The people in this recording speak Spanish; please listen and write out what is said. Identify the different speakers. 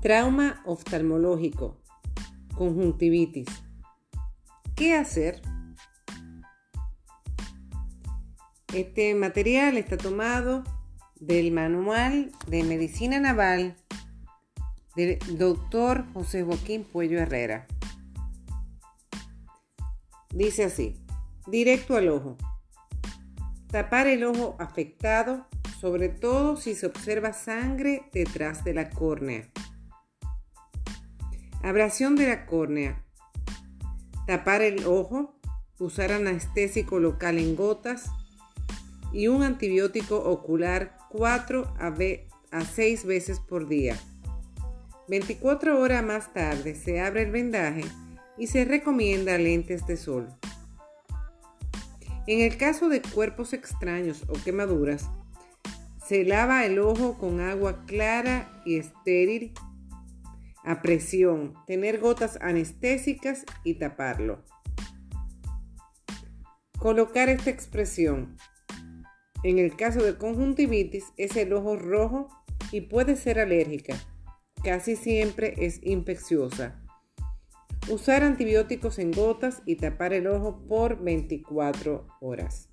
Speaker 1: Trauma oftalmológico, conjuntivitis. ¿Qué hacer? Este material está tomado del manual de medicina naval del doctor José Joaquín Puello Herrera. Dice así, directo al ojo. Tapar el ojo afectado, sobre todo si se observa sangre detrás de la córnea. Abrasión de la córnea. Tapar el ojo, usar anestésico local en gotas y un antibiótico ocular 4 a 6 veces por día. 24 horas más tarde se abre el vendaje y se recomienda lentes de sol. En el caso de cuerpos extraños o quemaduras, se lava el ojo con agua clara y estéril a presión, tener gotas anestésicas y taparlo. Colocar esta expresión. En el caso de conjuntivitis es el ojo rojo y puede ser alérgica. Casi siempre es infecciosa. Usar antibióticos en gotas y tapar el ojo por 24 horas.